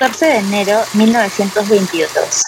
14 de enero 1922.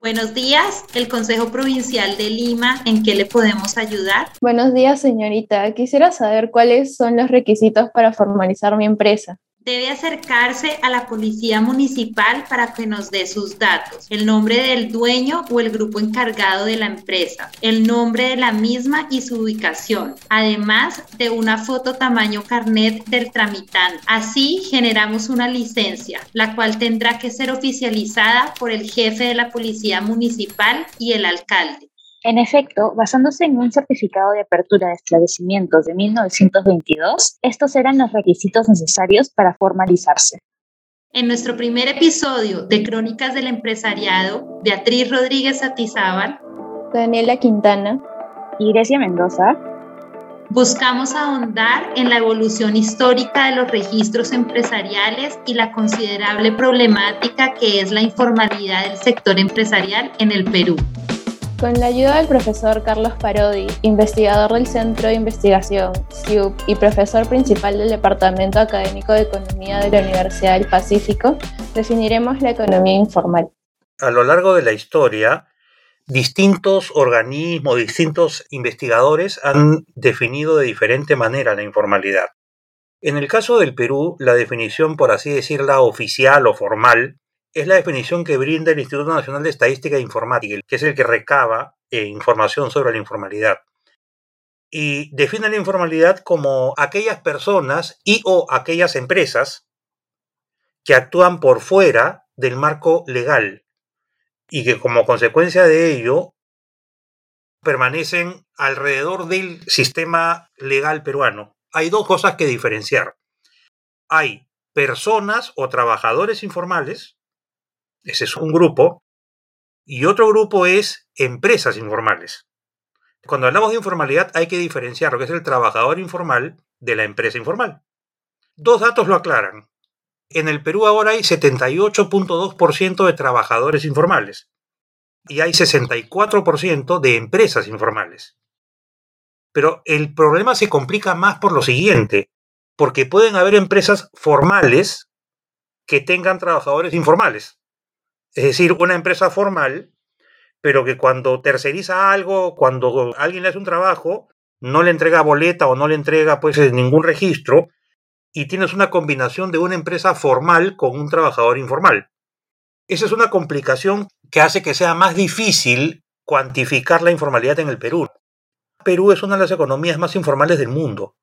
Buenos días, el Consejo Provincial de Lima, ¿en qué le podemos ayudar? Buenos días, señorita. Quisiera saber cuáles son los requisitos para formalizar mi empresa debe acercarse a la policía municipal para que nos dé sus datos, el nombre del dueño o el grupo encargado de la empresa, el nombre de la misma y su ubicación, además de una foto tamaño carnet del tramitante. Así generamos una licencia, la cual tendrá que ser oficializada por el jefe de la policía municipal y el alcalde. En efecto, basándose en un certificado de apertura de establecimientos de 1922, estos eran los requisitos necesarios para formalizarse. En nuestro primer episodio de Crónicas del Empresariado, Beatriz Rodríguez Atizábal, Daniela Quintana y Grecia Mendoza, buscamos ahondar en la evolución histórica de los registros empresariales y la considerable problemática que es la informalidad del sector empresarial en el Perú. Con la ayuda del profesor Carlos Parodi, investigador del Centro de Investigación CIUP y profesor principal del Departamento Académico de Economía de la Universidad del Pacífico, definiremos la economía informal. A lo largo de la historia, distintos organismos, distintos investigadores han definido de diferente manera la informalidad. En el caso del Perú, la definición, por así decirla, oficial o formal, es la definición que brinda el Instituto Nacional de Estadística e Informática, que es el que recaba eh, información sobre la informalidad. Y define la informalidad como aquellas personas y o aquellas empresas que actúan por fuera del marco legal y que como consecuencia de ello permanecen alrededor del sistema legal peruano. Hay dos cosas que diferenciar. Hay personas o trabajadores informales ese es un grupo. Y otro grupo es empresas informales. Cuando hablamos de informalidad hay que diferenciar lo que es el trabajador informal de la empresa informal. Dos datos lo aclaran. En el Perú ahora hay 78.2% de trabajadores informales y hay 64% de empresas informales. Pero el problema se complica más por lo siguiente, porque pueden haber empresas formales que tengan trabajadores informales. Es decir, una empresa formal, pero que cuando terceriza algo, cuando alguien le hace un trabajo, no le entrega boleta o no le entrega pues eh, ningún registro y tienes una combinación de una empresa formal con un trabajador informal. Esa es una complicación que hace que sea más difícil cuantificar la informalidad en el Perú. Perú es una de las economías más informales del mundo.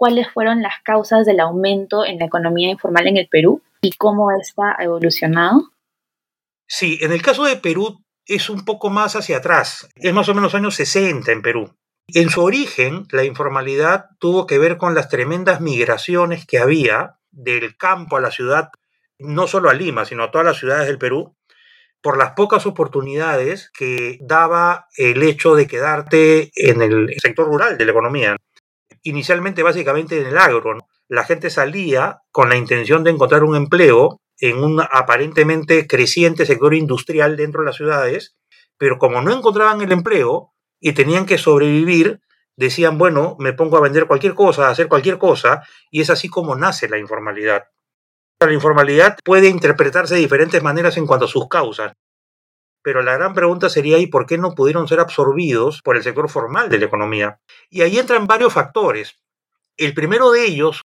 Cuáles fueron las causas del aumento en la economía informal en el Perú y cómo esta ha evolucionado? Sí, en el caso de Perú es un poco más hacia atrás, es más o menos años 60 en Perú. En su origen, la informalidad tuvo que ver con las tremendas migraciones que había del campo a la ciudad, no solo a Lima, sino a todas las ciudades del Perú, por las pocas oportunidades que daba el hecho de quedarte en el sector rural de la economía inicialmente básicamente en el agro. La gente salía con la intención de encontrar un empleo en un aparentemente creciente sector industrial dentro de las ciudades, pero como no encontraban el empleo y tenían que sobrevivir, decían, bueno, me pongo a vender cualquier cosa, a hacer cualquier cosa, y es así como nace la informalidad. La informalidad puede interpretarse de diferentes maneras en cuanto a sus causas. Pero la gran pregunta sería, ¿y por qué no pudieron ser absorbidos por el sector formal de la economía? Y ahí entran varios factores. El primero de ellos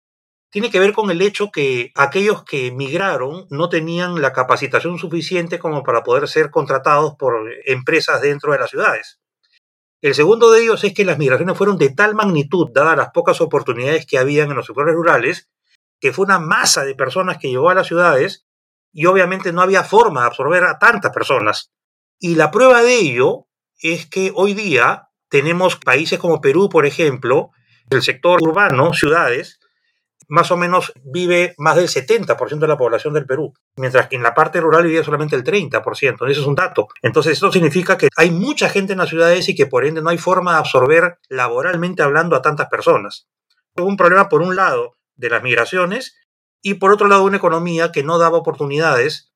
tiene que ver con el hecho que aquellos que emigraron no tenían la capacitación suficiente como para poder ser contratados por empresas dentro de las ciudades. El segundo de ellos es que las migraciones fueron de tal magnitud, dadas las pocas oportunidades que habían en los sectores rurales, que fue una masa de personas que llegó a las ciudades y obviamente no había forma de absorber a tantas personas. Y la prueba de ello es que hoy día tenemos países como Perú, por ejemplo, el sector urbano, ciudades, más o menos vive más del 70% de la población del Perú, mientras que en la parte rural vivía solamente el 30%. Eso es un dato. Entonces, esto significa que hay mucha gente en las ciudades y que por ende no hay forma de absorber laboralmente hablando a tantas personas. Un problema, por un lado, de las migraciones y por otro lado, una economía que no daba oportunidades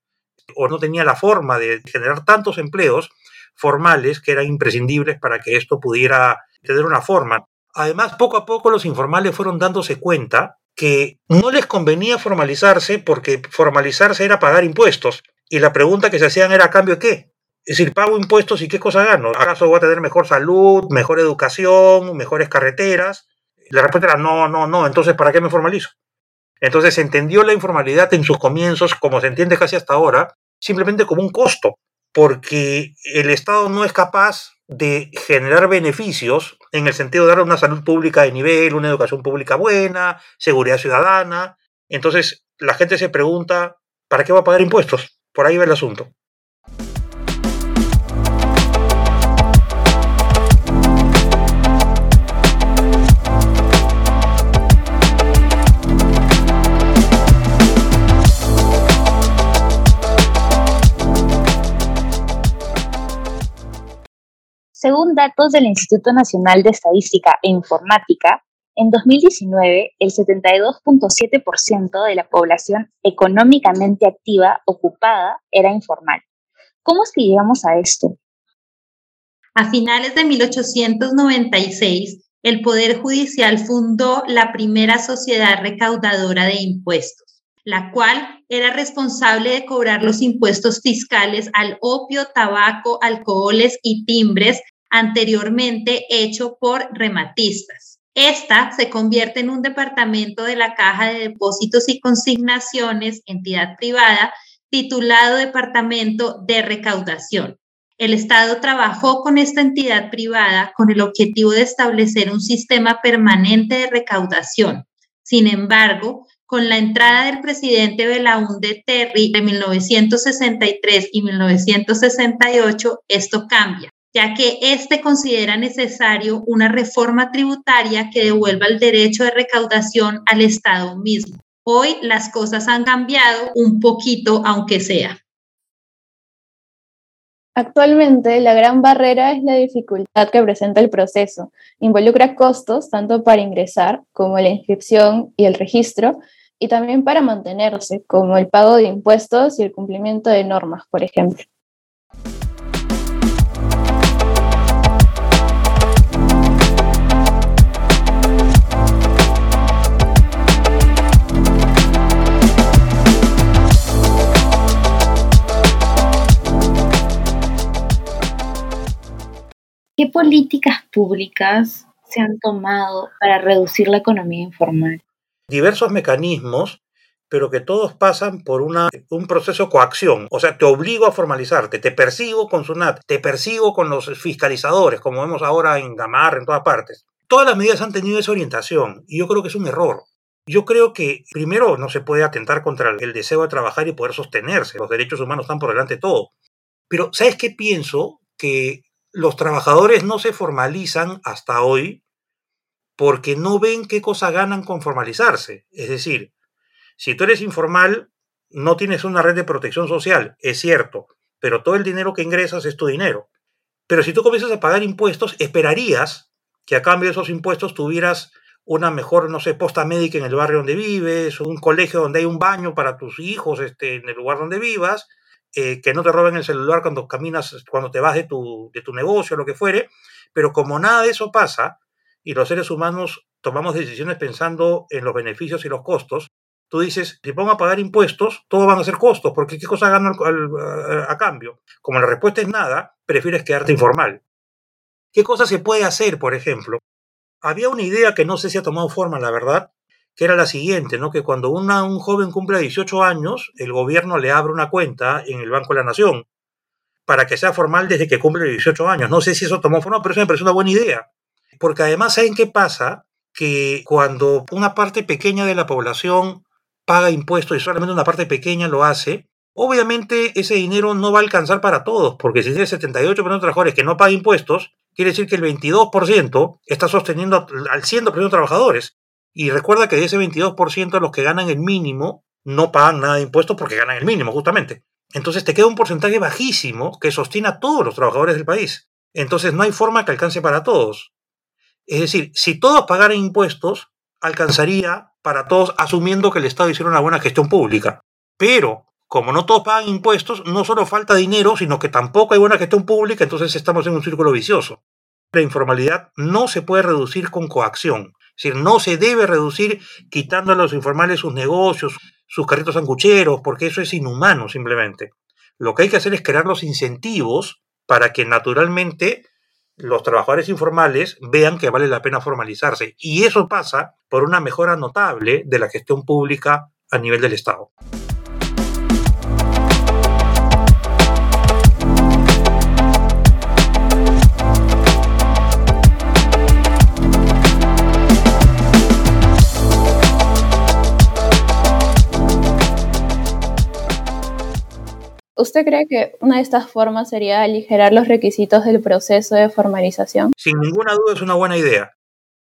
o no tenía la forma de generar tantos empleos formales que eran imprescindibles para que esto pudiera tener una forma. Además, poco a poco los informales fueron dándose cuenta que no les convenía formalizarse porque formalizarse era pagar impuestos. Y la pregunta que se hacían era, ¿a cambio de qué? Es decir, pago impuestos y qué cosa gano. ¿Acaso voy a tener mejor salud, mejor educación, mejores carreteras? La respuesta era, no, no, no. Entonces, ¿para qué me formalizo? Entonces se entendió la informalidad en sus comienzos, como se entiende casi hasta ahora, simplemente como un costo, porque el Estado no es capaz de generar beneficios en el sentido de dar una salud pública de nivel, una educación pública buena, seguridad ciudadana. Entonces, la gente se pregunta, ¿para qué va a pagar impuestos? Por ahí va el asunto. Según datos del Instituto Nacional de Estadística e Informática, en 2019 el 72.7% de la población económicamente activa ocupada era informal. ¿Cómo es que llegamos a esto? A finales de 1896, el Poder Judicial fundó la primera sociedad recaudadora de impuestos, la cual era responsable de cobrar los impuestos fiscales al opio, tabaco, alcoholes y timbres anteriormente hecho por rematistas. Esta se convierte en un departamento de la Caja de Depósitos y Consignaciones, entidad privada, titulado Departamento de Recaudación. El Estado trabajó con esta entidad privada con el objetivo de establecer un sistema permanente de recaudación. Sin embargo, con la entrada del presidente Belaúnde Terry de 1963 y 1968, esto cambia ya que éste considera necesario una reforma tributaria que devuelva el derecho de recaudación al Estado mismo. Hoy las cosas han cambiado un poquito, aunque sea. Actualmente, la gran barrera es la dificultad que presenta el proceso. Involucra costos tanto para ingresar como la inscripción y el registro, y también para mantenerse, como el pago de impuestos y el cumplimiento de normas, por ejemplo. ¿Qué políticas públicas se han tomado para reducir la economía informal? Diversos mecanismos, pero que todos pasan por una, un proceso de coacción. O sea, te obligo a formalizarte, te persigo con SUNAT, te persigo con los fiscalizadores, como vemos ahora en Gamarra, en todas partes. Todas las medidas han tenido esa orientación y yo creo que es un error. Yo creo que primero no se puede atentar contra el deseo de trabajar y poder sostenerse. Los derechos humanos están por delante de todo. Pero ¿sabes qué pienso? Que los trabajadores no se formalizan hasta hoy porque no ven qué cosa ganan con formalizarse. Es decir, si tú eres informal, no tienes una red de protección social, es cierto, pero todo el dinero que ingresas es tu dinero. Pero si tú comienzas a pagar impuestos, esperarías que a cambio de esos impuestos tuvieras una mejor, no sé, posta médica en el barrio donde vives, un colegio donde hay un baño para tus hijos este, en el lugar donde vivas, eh, que no te roben el celular cuando caminas, cuando te vas de tu, de tu negocio, lo que fuere, pero como nada de eso pasa, y los seres humanos tomamos decisiones pensando en los beneficios y los costos, tú dices, si pongo a pagar impuestos, todo van a ser costos, porque ¿qué cosa gano a cambio? Como la respuesta es nada, prefieres quedarte informal. ¿Qué cosa se puede hacer, por ejemplo? Había una idea que no sé si ha tomado forma, la verdad, que era la siguiente, ¿no? Que cuando una, un joven cumple 18 años, el gobierno le abre una cuenta en el Banco de la Nación para que sea formal desde que cumple 18 años. No sé si eso tomó forma, pero eso me parece una buena idea. Porque además, ¿saben qué pasa? Que cuando una parte pequeña de la población paga impuestos y solamente una parte pequeña lo hace, obviamente ese dinero no va a alcanzar para todos, porque si tienes 78% de trabajadores que no pagan impuestos, quiere decir que el 22% está sosteniendo al 100% de trabajadores. Y recuerda que de ese 22% los que ganan el mínimo no pagan nada de impuestos porque ganan el mínimo, justamente. Entonces te queda un porcentaje bajísimo que sostiene a todos los trabajadores del país. Entonces no hay forma que alcance para todos. Es decir, si todos pagaran impuestos, alcanzaría para todos asumiendo que el Estado hiciera una buena gestión pública. Pero como no todos pagan impuestos, no solo falta dinero, sino que tampoco hay buena gestión pública, entonces estamos en un círculo vicioso. La informalidad no se puede reducir con coacción. Es decir, no se debe reducir quitando a los informales sus negocios, sus carritos sangucheros, porque eso es inhumano simplemente. Lo que hay que hacer es crear los incentivos para que naturalmente los trabajadores informales vean que vale la pena formalizarse. Y eso pasa por una mejora notable de la gestión pública a nivel del Estado. ¿Usted cree que una de estas formas sería aligerar los requisitos del proceso de formalización? Sin ninguna duda es una buena idea.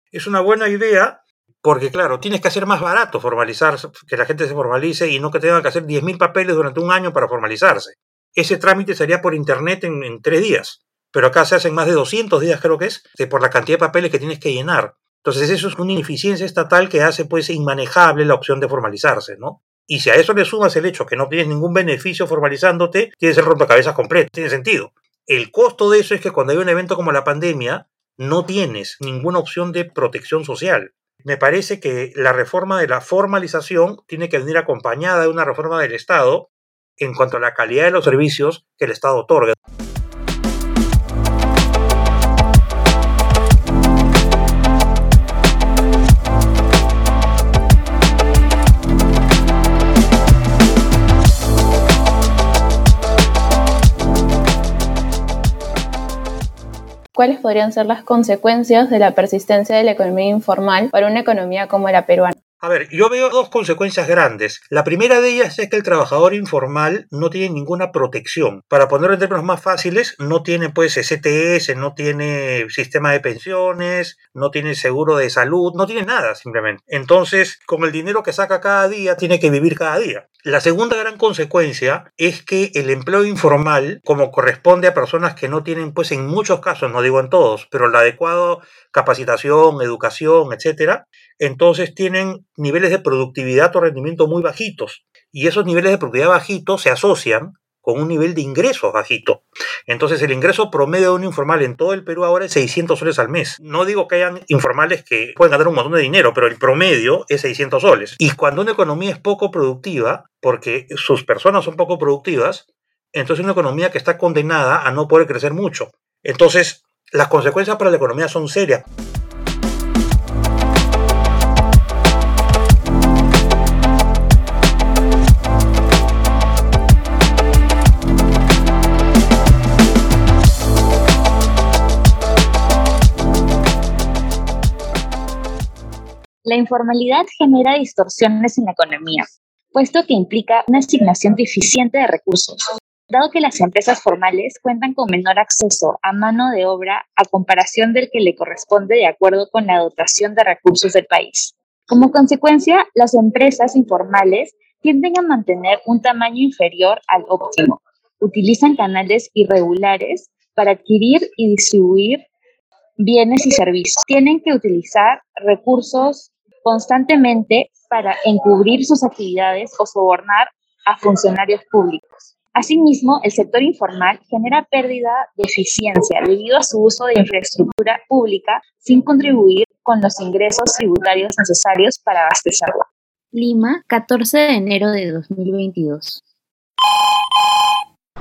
Es una buena idea porque, claro, tienes que hacer más barato formalizar, que la gente se formalice y no que tengan que hacer 10.000 papeles durante un año para formalizarse. Ese trámite sería por internet en, tres días, pero acá se hacen más de 200 días, creo que es, por la cantidad de papeles que tienes que llenar. Entonces eso es una ineficiencia estatal que hace pues inmanejable la opción de formalizarse, ¿no? Y si a eso le sumas el hecho que no tienes ningún beneficio formalizándote, tienes el rompecabezas completo. Tiene sentido. El costo de eso es que cuando hay un evento como la pandemia, no tienes ninguna opción de protección social. Me parece que la reforma de la formalización tiene que venir acompañada de una reforma del Estado en cuanto a la calidad de los servicios que el Estado otorga. ¿Cuáles podrían ser las consecuencias de la persistencia de la economía informal para una economía como la peruana? A ver, yo veo dos consecuencias grandes. La primera de ellas es que el trabajador informal no tiene ninguna protección. Para ponerlo en términos más fáciles, no tiene pues STS, no tiene sistema de pensiones, no tiene seguro de salud, no tiene nada simplemente. Entonces, con el dinero que saca cada día, tiene que vivir cada día. La segunda gran consecuencia es que el empleo informal, como corresponde a personas que no tienen, pues en muchos casos, no digo en todos, pero la adecuado capacitación, educación, etcétera, entonces tienen niveles de productividad o rendimiento muy bajitos. Y esos niveles de productividad bajitos se asocian con un nivel de ingresos bajito. Entonces el ingreso promedio de un informal en todo el Perú ahora es 600 soles al mes. No digo que hayan informales que pueden ganar un montón de dinero, pero el promedio es 600 soles. Y cuando una economía es poco productiva, porque sus personas son poco productivas, entonces es una economía que está condenada a no poder crecer mucho. Entonces, las consecuencias para la economía son serias. La informalidad genera distorsiones en la economía, puesto que implica una asignación deficiente de recursos, dado que las empresas formales cuentan con menor acceso a mano de obra a comparación del que le corresponde de acuerdo con la dotación de recursos del país. Como consecuencia, las empresas informales tienden a mantener un tamaño inferior al óptimo. Utilizan canales irregulares para adquirir y distribuir bienes y servicios. Tienen que utilizar recursos constantemente para encubrir sus actividades o sobornar a funcionarios públicos. Asimismo, el sector informal genera pérdida de eficiencia debido a su uso de infraestructura pública sin contribuir con los ingresos tributarios necesarios para abastecerla. Lima, 14 de enero de 2022.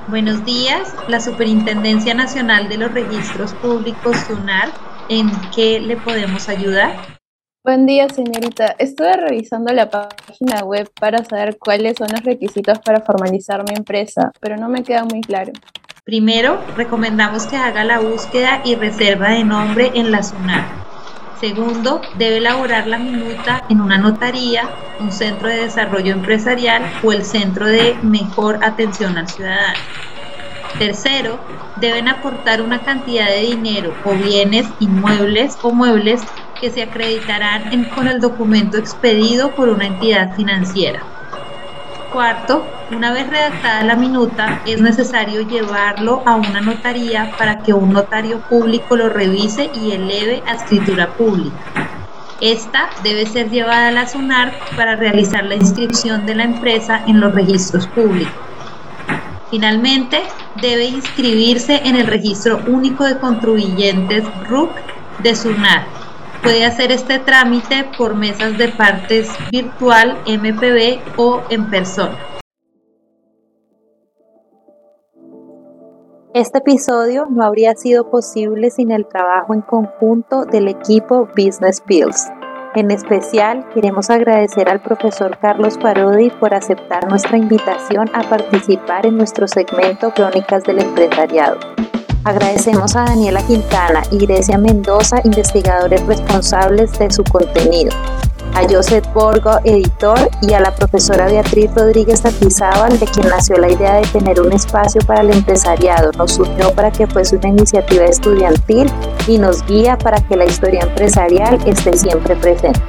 Buenos días, la Superintendencia Nacional de los Registros Públicos, SUNAR, ¿en qué le podemos ayudar? Buen día, señorita. Estuve revisando la página web para saber cuáles son los requisitos para formalizar mi empresa, pero no me queda muy claro. Primero, recomendamos que haga la búsqueda y reserva de nombre en la SUNAR. Segundo, debe elaborar la minuta en una notaría, un centro de desarrollo empresarial o el centro de mejor atención al ciudadano. Tercero, deben aportar una cantidad de dinero o bienes inmuebles o muebles que se acreditarán con el documento expedido por una entidad financiera. Cuarto, una vez redactada la minuta, es necesario llevarlo a una notaría para que un notario público lo revise y eleve a escritura pública. Esta debe ser llevada a la SUNAR para realizar la inscripción de la empresa en los registros públicos. Finalmente, debe inscribirse en el Registro Único de Contribuyentes RUC de SUNAR. Puede hacer este trámite por mesas de partes virtual, MPB o en persona. Este episodio no habría sido posible sin el trabajo en conjunto del equipo Business Pills. En especial, queremos agradecer al profesor Carlos Parodi por aceptar nuestra invitación a participar en nuestro segmento Crónicas del Empresariado. Agradecemos a Daniela Quintana y Grecia Mendoza, investigadores responsables de su contenido, a Joseph Borgo, editor, y a la profesora Beatriz Rodríguez Atizábal, de quien nació la idea de tener un espacio para el empresariado. Nos surgió para que fuese una iniciativa estudiantil y nos guía para que la historia empresarial esté siempre presente.